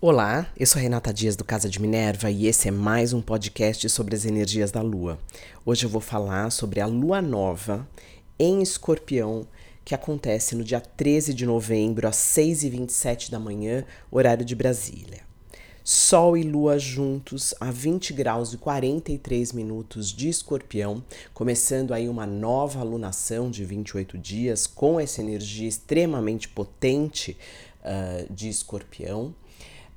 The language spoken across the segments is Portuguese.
Olá, eu sou Renata Dias do Casa de Minerva e esse é mais um podcast sobre as energias da Lua. Hoje eu vou falar sobre a Lua Nova em Escorpião, que acontece no dia 13 de novembro, às 6h27 da manhã, horário de Brasília. Sol e Lua juntos a 20 graus e 43 minutos de Escorpião, começando aí uma nova alunação de 28 dias com essa energia extremamente potente uh, de Escorpião.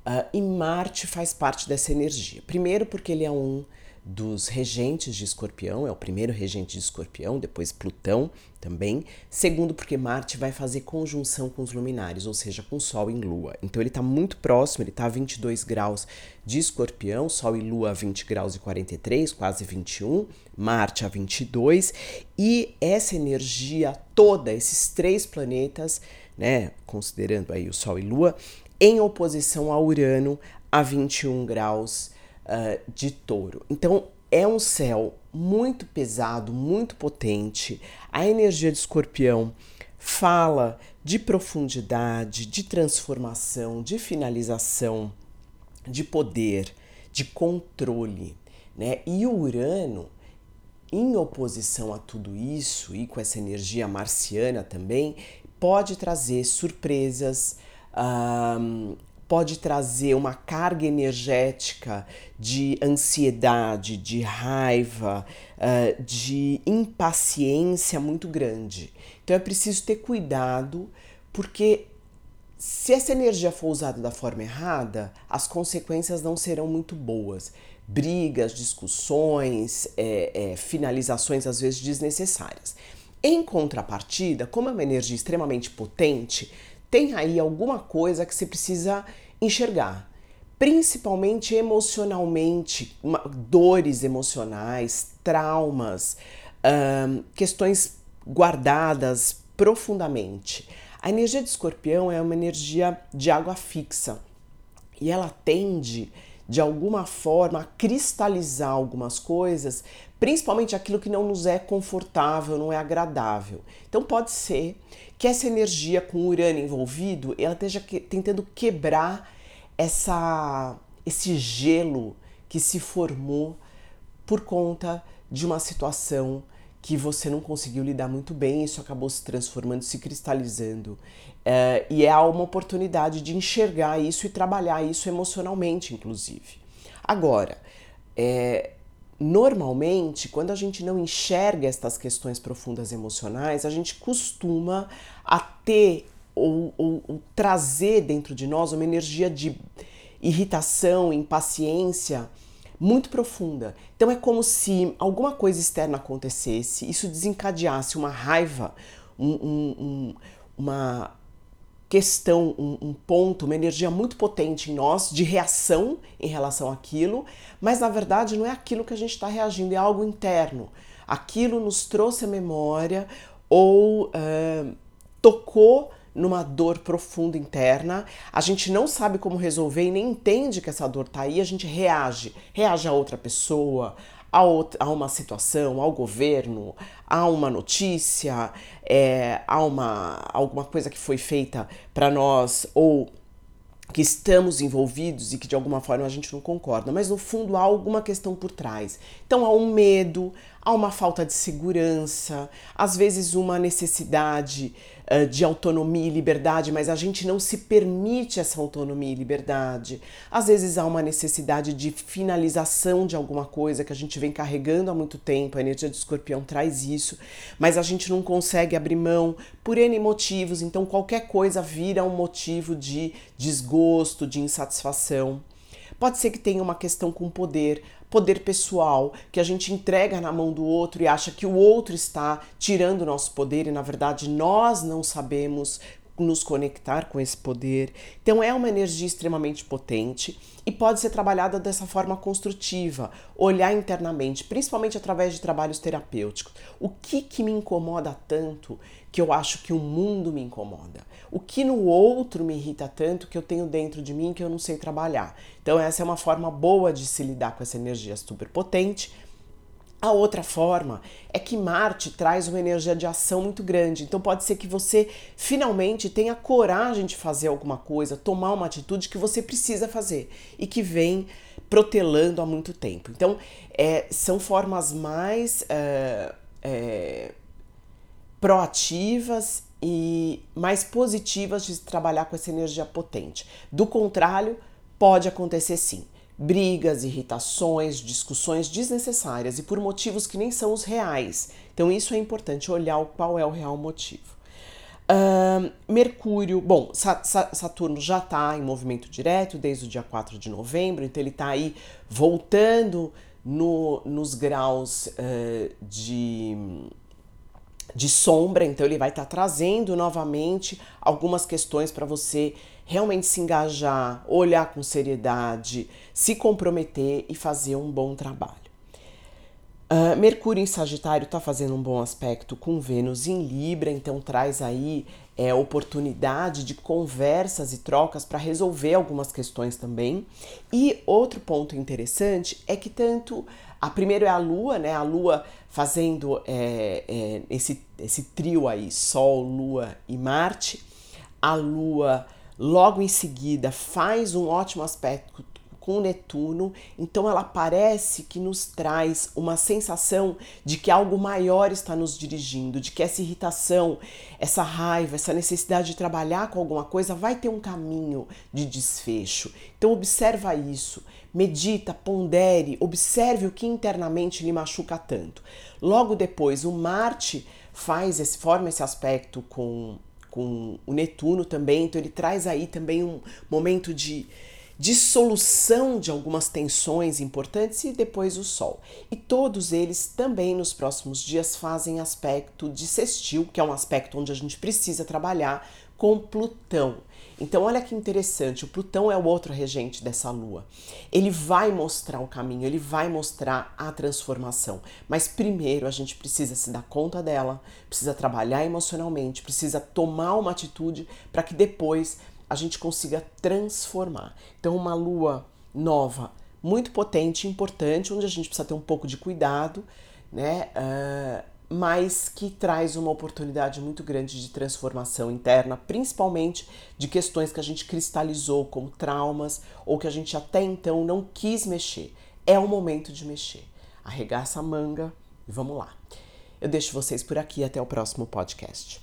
Uh, e Marte faz parte dessa energia. Primeiro, porque ele é um dos regentes de Escorpião, é o primeiro regente de Escorpião, depois Plutão também. Segundo, porque Marte vai fazer conjunção com os luminares, ou seja, com Sol e Lua. Então ele está muito próximo, ele está a 22 graus de Escorpião, Sol e Lua a 20 graus e 43, quase 21, Marte a 22, e essa energia toda, esses três planetas, né, considerando aí o Sol e Lua, em oposição a Urano a 21 graus uh, de touro. Então é um céu muito pesado, muito potente. A energia de escorpião fala de profundidade, de transformação, de finalização, de poder, de controle. Né? E o Urano, em oposição a tudo isso, e com essa energia marciana também, pode trazer surpresas, um, pode trazer uma carga energética de ansiedade, de raiva, uh, de impaciência muito grande. Então é preciso ter cuidado, porque se essa energia for usada da forma errada, as consequências não serão muito boas. Brigas, discussões, é, é, finalizações às vezes desnecessárias. Em contrapartida, como é uma energia extremamente potente, tem aí alguma coisa que você precisa enxergar, principalmente emocionalmente, uma, dores emocionais, traumas, um, questões guardadas profundamente. A energia de escorpião é uma energia de água fixa e ela tende de alguma forma cristalizar algumas coisas, principalmente aquilo que não nos é confortável, não é agradável. Então pode ser que essa energia com Urano envolvido, ela esteja que, tentando quebrar essa esse gelo que se formou por conta de uma situação que você não conseguiu lidar muito bem, isso acabou se transformando, se cristalizando. É, e é uma oportunidade de enxergar isso e trabalhar isso emocionalmente, inclusive. Agora, é, normalmente, quando a gente não enxerga estas questões profundas emocionais, a gente costuma a ter ou, ou, ou trazer dentro de nós uma energia de irritação, impaciência muito profunda. Então é como se alguma coisa externa acontecesse, isso desencadeasse uma raiva, um, um, um, uma questão, um, ponto, uma energia muito potente em nós de reação em relação àquilo, mas na verdade não é aquilo que a gente está reagindo, é algo interno. Aquilo nos trouxe a memória ou uh, tocou numa dor profunda interna, a gente não sabe como resolver e nem entende que essa dor tá aí, a gente reage, reage a outra pessoa, a, outra, a uma situação, ao governo, a uma notícia, é, a uma alguma coisa que foi feita para nós ou que estamos envolvidos e que de alguma forma a gente não concorda, mas no fundo há alguma questão por trás. Então há um medo, há uma falta de segurança, às vezes uma necessidade uh, de autonomia e liberdade, mas a gente não se permite essa autonomia e liberdade. Às vezes há uma necessidade de finalização de alguma coisa que a gente vem carregando há muito tempo, a energia do escorpião traz isso, mas a gente não consegue abrir mão por N motivos, então qualquer coisa vira um motivo de desgosto, de insatisfação. Pode ser que tenha uma questão com poder, poder pessoal, que a gente entrega na mão do outro e acha que o outro está tirando o nosso poder e na verdade nós não sabemos nos conectar com esse poder. Então é uma energia extremamente potente e pode ser trabalhada dessa forma construtiva, olhar internamente, principalmente através de trabalhos terapêuticos. O que que me incomoda tanto que eu acho que o mundo me incomoda? O que no outro me irrita tanto que eu tenho dentro de mim que eu não sei trabalhar? Então essa é uma forma boa de se lidar com essa energia super potente A outra forma é que Marte traz uma energia de ação muito grande. Então pode ser que você finalmente tenha coragem de fazer alguma coisa, tomar uma atitude que você precisa fazer e que vem protelando há muito tempo. Então é, são formas mais é, proativas e mais positivas de trabalhar com essa energia potente. Do contrário, pode acontecer sim brigas, irritações, discussões desnecessárias e por motivos que nem são os reais. Então, isso é importante olhar qual é o real motivo. Uh, Mercúrio, bom, Saturno já está em movimento direto desde o dia 4 de novembro, então ele está aí voltando no, nos graus uh, de, de sombra, então ele vai estar tá trazendo novamente algumas questões para você realmente se engajar, olhar com seriedade, se comprometer e fazer um bom trabalho. Uh, Mercúrio em Sagitário está fazendo um bom aspecto com Vênus em Libra, então traz aí é, oportunidade de conversas e trocas para resolver algumas questões também. E outro ponto interessante é que tanto a primeiro é a Lua, né? A Lua fazendo é, é, esse, esse trio aí, Sol, Lua e Marte. A Lua logo em seguida faz um ótimo aspecto com Netuno, então ela parece que nos traz uma sensação de que algo maior está nos dirigindo, de que essa irritação, essa raiva, essa necessidade de trabalhar com alguma coisa vai ter um caminho de desfecho. Então observa isso, medita, pondere, observe o que internamente lhe machuca tanto. Logo depois, o Marte faz esse forma esse aspecto com com o Netuno também, então ele traz aí também um momento de dissolução de algumas tensões importantes e depois o Sol. E todos eles também nos próximos dias fazem aspecto de sextil, que é um aspecto onde a gente precisa trabalhar com Plutão. Então, olha que interessante, o Plutão é o outro regente dessa lua. Ele vai mostrar o caminho, ele vai mostrar a transformação. Mas primeiro a gente precisa se dar conta dela, precisa trabalhar emocionalmente, precisa tomar uma atitude para que depois a gente consiga transformar. Então, uma lua nova, muito potente, importante, onde a gente precisa ter um pouco de cuidado, né? Uh, mas que traz uma oportunidade muito grande de transformação interna, principalmente de questões que a gente cristalizou como traumas ou que a gente até então não quis mexer. É o momento de mexer. Arregaça a manga e vamos lá. Eu deixo vocês por aqui até o próximo podcast.